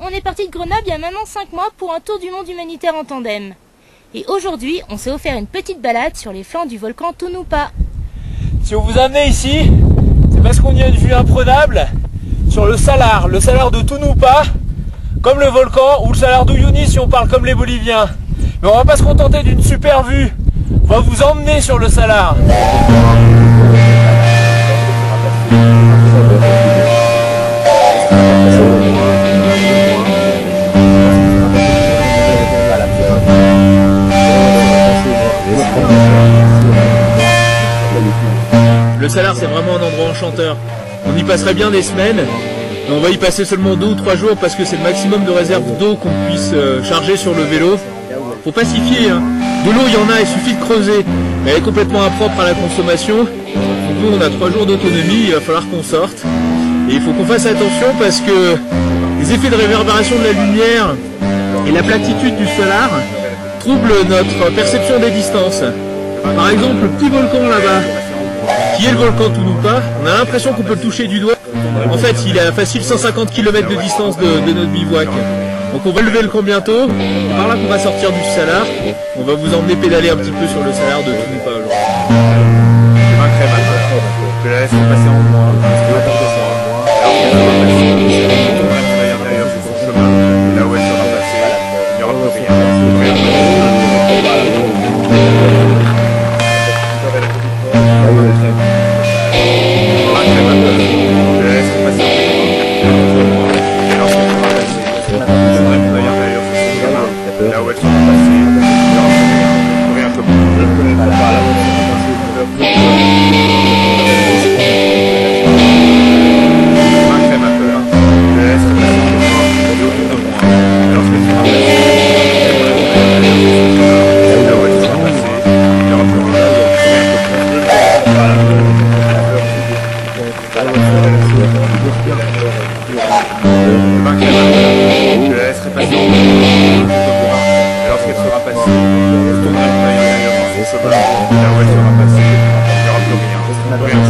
on est parti de Grenoble il y a maintenant 5 mois pour un tour du monde humanitaire en tandem. Et aujourd'hui, on s'est offert une petite balade sur les flancs du volcan Tunupa. Si on vous a amené ici, c'est parce qu'on y a une vue imprenable sur le salar, le salar de Tunupa, comme le volcan, ou le salar d'Uyuni si on parle comme les Boliviens. Mais on va pas se contenter d'une super vue, on va vous emmener sur le salar. Le salar c'est vraiment un endroit enchanteur. On y passerait bien des semaines, on va y passer seulement deux ou trois jours parce que c'est le maximum de réserve d'eau qu'on puisse euh, charger sur le vélo. Faut pas fier, hein. de l'eau il y en a, il suffit de creuser, mais elle est complètement impropre à la consommation. Nous on a trois jours d'autonomie, il va falloir qu'on sorte. Et il faut qu'on fasse attention parce que les effets de réverbération de la lumière et la platitude du salar troublent notre perception des distances. Par exemple, le petit volcan là-bas, qui est le volcan Tunupa, on a l'impression qu'on peut le toucher du doigt. En fait, il est à facile 150 km de distance de, notre bivouac. Donc on va lever le camp bientôt, par là qu'on va sortir du salar, on va vous emmener pédaler un petit peu sur le salar de Tunupa aujourd'hui. Je la laisserai passer. Lorsqu'elle sera passée, elle tournera le taille à l'intérieur. Là où elle sera passée, il n'y aura plus rien.